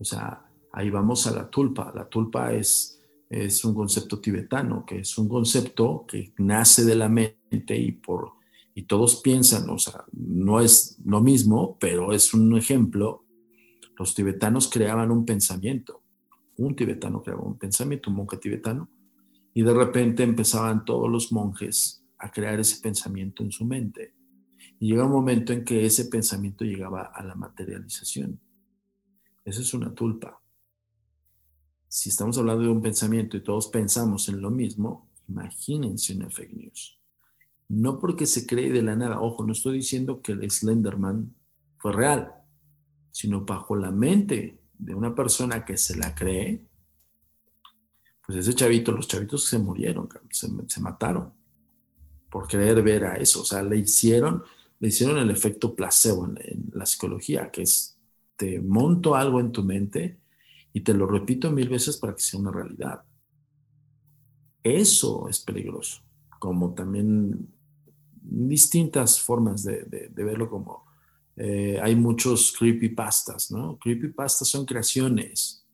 O sea, ahí vamos a la tulpa. La tulpa es, es un concepto tibetano, que es un concepto que nace de la mente y por y todos piensan, o sea, no es lo mismo, pero es un ejemplo. Los tibetanos creaban un pensamiento. Un tibetano creaba un pensamiento, un monje tibetano, y de repente empezaban todos los monjes a crear ese pensamiento en su mente. Y llega un momento en que ese pensamiento llegaba a la materialización. Esa es una tulpa. Si estamos hablando de un pensamiento y todos pensamos en lo mismo, imagínense una fake news. No porque se cree de la nada, ojo, no estoy diciendo que el Slenderman fue real, sino bajo la mente de una persona que se la cree, Pues ese chavito, los chavitos se murieron, se, se mataron por querer ver a eso. O sea, le hicieron, le hicieron el efecto placebo en, la psicología, que es te monto algo en tu mente y te lo repito mil veces para que sea una realidad. Eso es peligroso, como también distintas formas de, de, verlo como eh, hay muchos creepypastas, ¿no? Creepypastas son creaciones,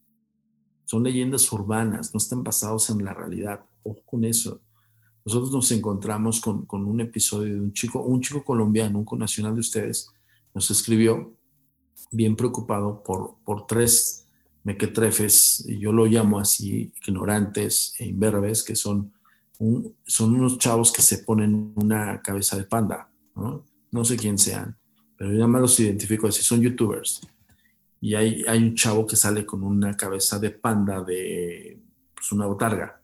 son leyendas urbanas, no están basados en la realidad. Ojo con eso. Nosotros nos encontramos con, con, un episodio de un chico, un chico colombiano, un connacional de ustedes, nos escribió bien preocupado por, por tres mequetrefes, yo lo llamo así, ignorantes e imberbes, que son, son unos chavos que se ponen una cabeza de panda, ¿no? Sé quién sean, pero yo más los identifico así, son youtubers. Y hay, hay un chavo que sale con una cabeza de panda de pues, una botarga.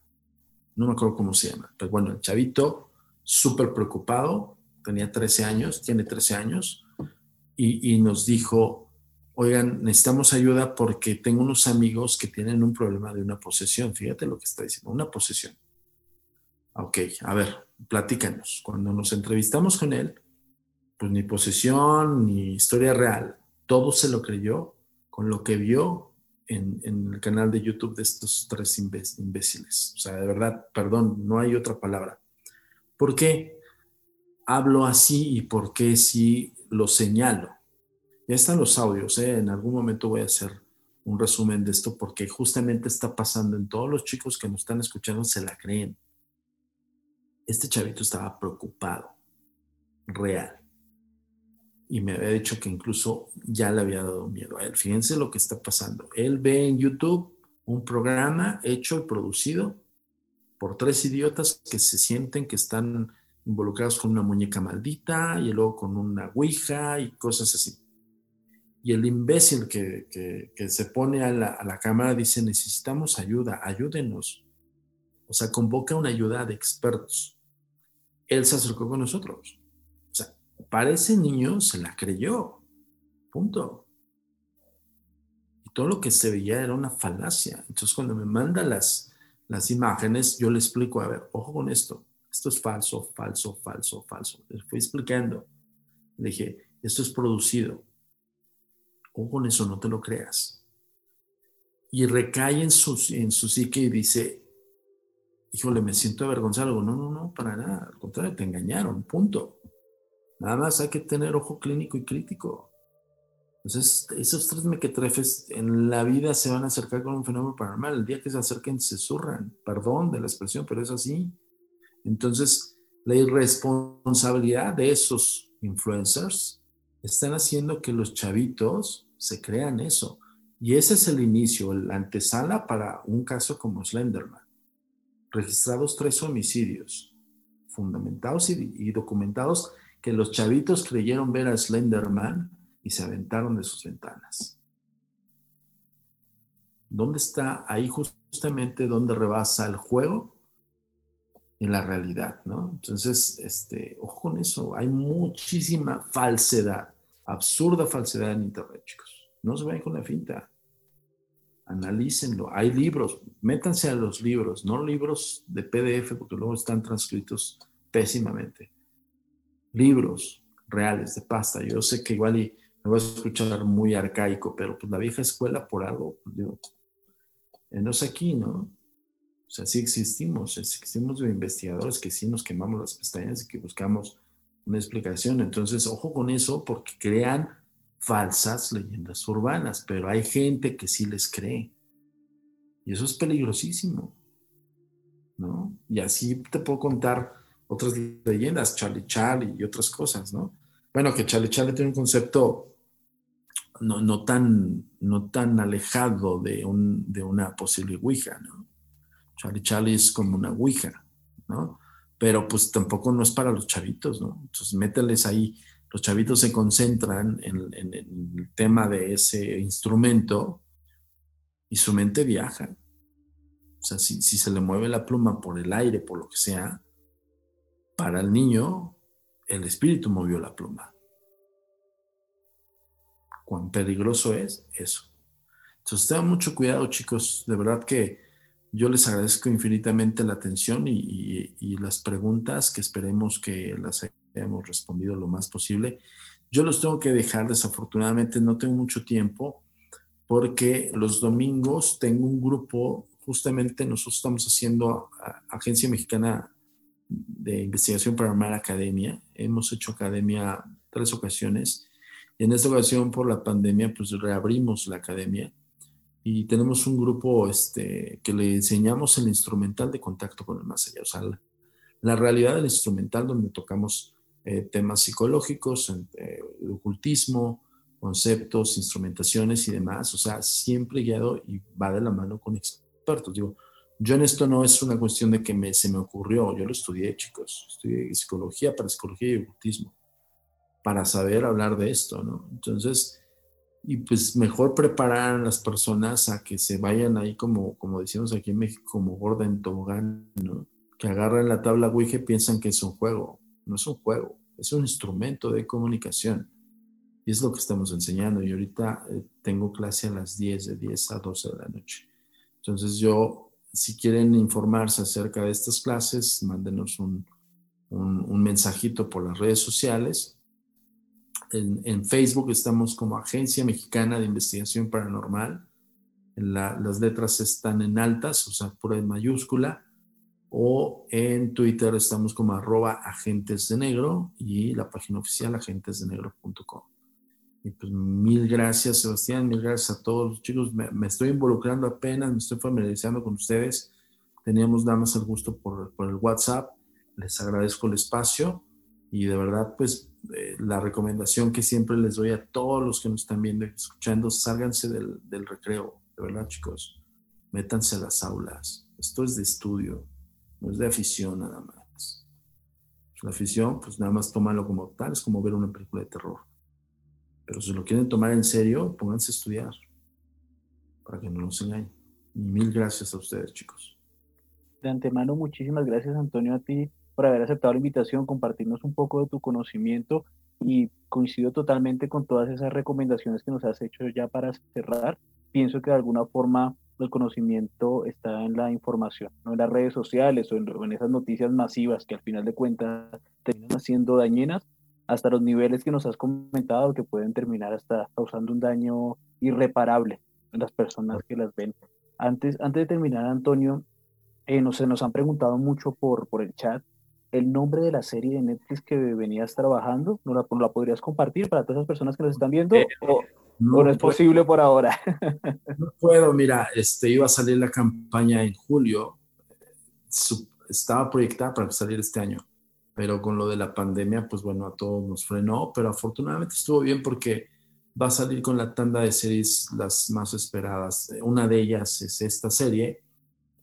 No me acuerdo cómo se llama. Pero bueno, el chavito, súper preocupado, tenía 13 años, tiene 13 años, y nos dijo, oigan, necesitamos ayuda porque tengo unos amigos que tienen un problema de una posesión. Fíjate lo que está diciendo, una posesión. Ok, a ver, platícanos. Cuando nos entrevistamos con él, pues ni posesión, ni historia real, todo se lo creyó con lo que vio en, el canal de YouTube de estos tres imbéciles. O sea, de verdad, perdón, no hay otra palabra. ¿Por qué hablo así y por qué sí lo señalo? Ya están los audios, ¿eh? en algún momento voy a hacer un resumen de esto porque justamente está pasando en todos los chicos que nos están escuchando, se la creen. Este chavito estaba preocupado, real. Y me había dicho que incluso ya le había dado miedo a él. Fíjense lo que está pasando. Él ve en YouTube un programa hecho y producido por tres idiotas que se sienten que están involucrados con una muñeca maldita y luego con una ouija y cosas así y el imbécil que, se pone a la, cámara dice, necesitamos ayuda, ayúdenos. O sea, convoca una ayuda de expertos. Él se acercó con nosotros. O sea, para ese niño se la creyó. Punto. Y todo lo que se veía era una falacia. Entonces, cuando me manda las, las imágenes, yo le explico, a ver, ojo con esto. Esto es falso, falso, falso, falso. Le fui explicando. Le dije, esto es producido o con eso, no te lo creas. Y recae en su, en su psique y dice, híjole, me siento avergonzado. No, no, no, para nada. Al contrario, te engañaron, punto. Nada más hay que tener ojo clínico y crítico. Entonces, esos tres mequetrefes en la vida se van a acercar con un fenómeno paranormal. El día que se acerquen, se zurran. Perdón de la expresión, pero es así. Entonces, la irresponsabilidad de esos influencers están haciendo que los chavitos se crean eso. Y ese es el inicio, la antesala para un caso como Slenderman. Registrados tres homicidios, fundamentados y, documentados, que los chavitos creyeron ver a Slenderman y se aventaron de sus ventanas. ¿Dónde está ahí justamente donde rebasa el juego en la realidad, ¿no? Entonces, este, ojo con eso, hay muchísima falsedad absurda falsedad en Internet, chicos. No se vayan con la finta. Analícenlo. Hay libros. Métanse a los libros, no libros de PDF, porque luego están transcritos pésimamente. Libros reales de pasta. Yo sé que igual y me voy a escuchar muy arcaico, pero pues la vieja escuela por algo, pues, digo, no es aquí, ¿no? O sea, sí existimos, existimos de investigadores que sí nos quemamos las pestañas y que buscamos una explicación. Entonces, ojo con eso porque crean falsas leyendas urbanas, pero hay gente que sí les cree. Y eso es peligrosísimo. ¿No? Y así te puedo contar otras leyendas, Charlie Charlie y otras cosas, ¿no? Bueno, que Charlie Charlie tiene un concepto no, no, tan, no tan alejado de, un, de una posible Ouija, ¿no? Charlie Charlie es como una Ouija, ¿no? Pero pues tampoco no es para los chavitos, ¿no? Entonces mételes ahí, los chavitos se concentran en, el tema de ese instrumento y su mente viaja. O sea, si, se le mueve la pluma por el aire, por lo que sea, para el niño, el espíritu movió la pluma. Cuán peligroso es eso. Entonces, tengan mucho cuidado, chicos. De verdad que yo les agradezco infinitamente la atención y, las preguntas que esperemos que las hayamos respondido lo más posible. Yo los tengo que dejar, desafortunadamente no tengo mucho tiempo porque los domingos tengo un grupo, justamente nosotros estamos haciendo Agencia Mexicana de Investigación Paranormal Academia. Hemos hecho academia tres ocasiones y en esta ocasión por la pandemia pues reabrimos la academia y tenemos un grupo este, que le enseñamos el instrumental de contacto con el más allá, o sea, la, realidad del instrumental donde tocamos eh, temas psicológicos, eh, ocultismo, conceptos, instrumentaciones y demás, o sea, siempre guiado y va de la mano con expertos. Digo, yo en esto no es una cuestión de que me, se me ocurrió, yo lo estudié, chicos, estudié psicología para psicología y ocultismo, para saber hablar de esto, ¿no? Entonces, y pues mejor preparar a las personas a que se vayan ahí como, como decimos aquí en México, como gorda en tobogán, ¿no? Que agarran la tabla Ouija y piensan que es un juego. No es un juego, es un instrumento de comunicación. Y es lo que estamos enseñando. Y ahorita eh, tengo clase a las 10, de 10 a 12 de la noche. Entonces yo, si quieren informarse acerca de estas clases, mándenos un, un, un mensajito por las redes sociales en, Facebook estamos como Agencia Mexicana de Investigación Paranormal. las letras están en altas, o sea, pura en mayúscula. O en Twitter estamos como arroba agentes de negro y la página oficial agentesdenegro.com. Y pues mil gracias, Sebastián, mil gracias a todos los chicos. Me, estoy involucrando apenas, me estoy familiarizando con ustedes. Teníamos nada más el gusto por, por el WhatsApp. Les agradezco el espacio y de verdad, pues eh, la recomendación que siempre les doy a todos los que nos están viendo y escuchando, sálganse del, del recreo, de verdad chicos, métanse a las aulas. Esto es de estudio, no es de afición nada más. La afición, pues nada más tómalo como tal, es como ver una película de terror. Pero si lo quieren tomar en serio, pónganse a estudiar, para que no nos engañen. Y mil gracias a ustedes, chicos. De antemano, muchísimas gracias, Antonio, a ti por haber aceptado la invitación, compartirnos un poco de tu conocimiento y coincido totalmente con todas esas recomendaciones que nos has hecho ya para cerrar. Pienso que de alguna forma el conocimiento está en la información, no en las redes sociales o en, esas noticias masivas que al final de cuentas terminan siendo dañinas hasta los niveles que nos has comentado que pueden terminar hasta causando un daño irreparable en las personas que las ven. Antes, antes de terminar, Antonio, eh, nos, nos han preguntado mucho por, por el chat el nombre de la serie de Netflix que venías trabajando? ¿No la, la podrías compartir para todas esas personas que nos están viendo? Eh, ¿O no, es posible por ahora? no puedo, mira, este, iba a salir la campaña en julio. estaba proyectada para salir este año, pero con lo de la pandemia, pues bueno, a todos nos frenó, pero afortunadamente estuvo bien porque va a salir con la tanda de series las más esperadas. Una de ellas es esta serie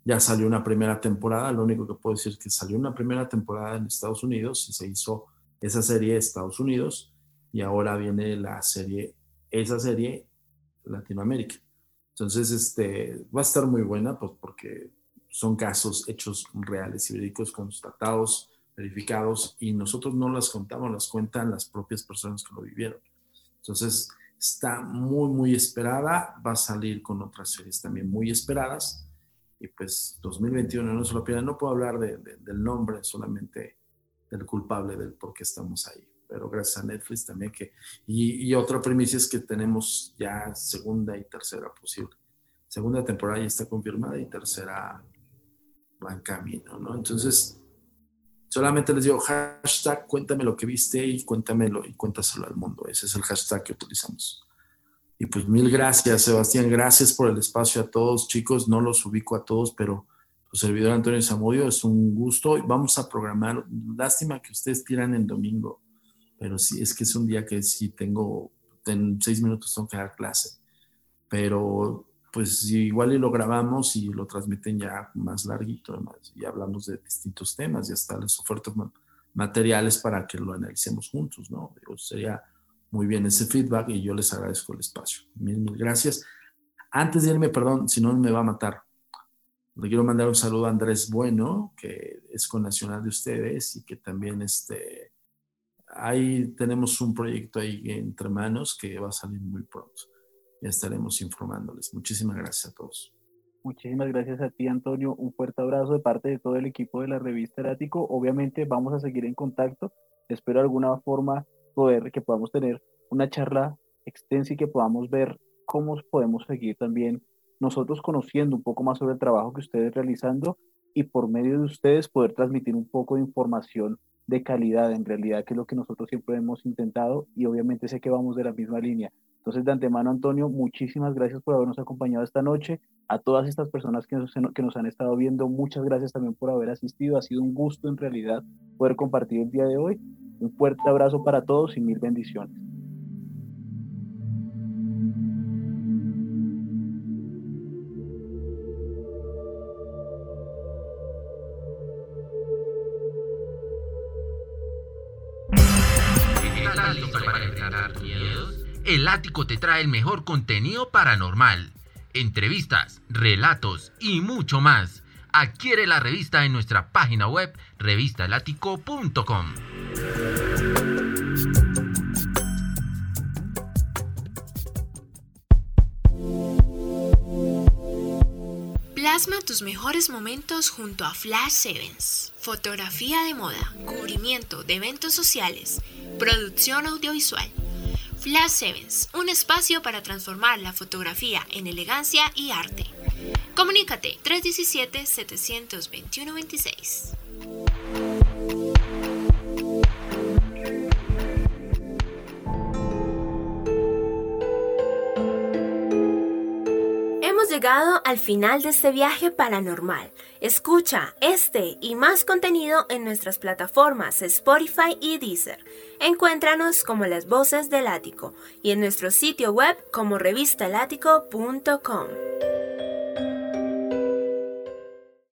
ya salió una primera temporada, lo único que puedo decir es que salió una primera temporada en Estados Unidos y se hizo esa serie de Estados Unidos y ahora viene la serie, esa serie Latinoamérica. Entonces, este, va a estar muy buena pues, porque son casos hechos reales y verídicos constatados, verificados y nosotros no las contamos, las cuentan las propias personas que lo vivieron. Entonces, está muy, muy esperada, va a salir con otras series también muy esperadas y pues 2021 no se lo pierdan. No puedo hablar de, del nombre, solamente del culpable del por qué estamos ahí. Pero gracias a Netflix también que... Y, y otra primicia es que tenemos ya segunda y tercera posible. Segunda temporada ya está confirmada y tercera va en camino, ¿no? Entonces, solamente les digo hashtag cuéntame lo que viste y cuéntamelo y cuéntaselo al mundo. Ese es el hashtag que utilizamos. Y pues mil gracias, Sebastián. Gracias por el espacio a todos, chicos. No los ubico a todos, pero su servidor Antonio Zamudio es un gusto. Vamos a programar. Lástima que ustedes tiran en domingo, pero sí, es que es un día que sí tengo, en seis minutos tengo que dar clase. Pero pues igual y lo grabamos y lo transmiten ya más larguito, además, y hablamos de distintos temas y hasta les ofertas materiales para que lo analicemos juntos, ¿no? sería muy bien ese feedback y yo les agradezco el espacio. Mil, mil gracias. Antes de irme, perdón, si no me va a matar, le quiero mandar un saludo a Andrés Bueno, que es con Nacional de ustedes y que también este, ahí tenemos un proyecto ahí entre manos que va a salir muy pronto. Ya estaremos informándoles. Muchísimas gracias a todos. Muchísimas gracias a ti, Antonio. Un fuerte abrazo de parte de todo el equipo de la revista Erático. Obviamente vamos a seguir en contacto. Espero de alguna forma poder que podamos tener una charla extensa y que podamos ver cómo podemos seguir también nosotros conociendo un poco más sobre el trabajo que ustedes realizando y por medio de ustedes poder transmitir un poco de información de calidad en realidad, que es lo que nosotros siempre hemos intentado y obviamente sé que vamos de la misma línea. Entonces, de antemano, Antonio, muchísimas gracias por habernos acompañado esta noche. A todas estas personas que nos, que nos han estado viendo, muchas gracias también por haber asistido. Ha sido un gusto en realidad poder compartir el día de hoy. Un fuerte abrazo para todos y mil bendiciones. El Ático te trae el mejor contenido paranormal, entrevistas, relatos y mucho más. Adquiere la revista en nuestra página web revistalático.com. Plasma tus mejores momentos junto a Flash Sevens. Fotografía de moda, cubrimiento de eventos sociales, producción audiovisual Flash Sevens, un espacio para transformar la fotografía en elegancia y arte. Comunícate 317-721-26. Llegado al final de este viaje paranormal. Escucha este y más contenido en nuestras plataformas Spotify y Deezer. Encuéntranos como las voces del ático y en nuestro sitio web como revistalático.com.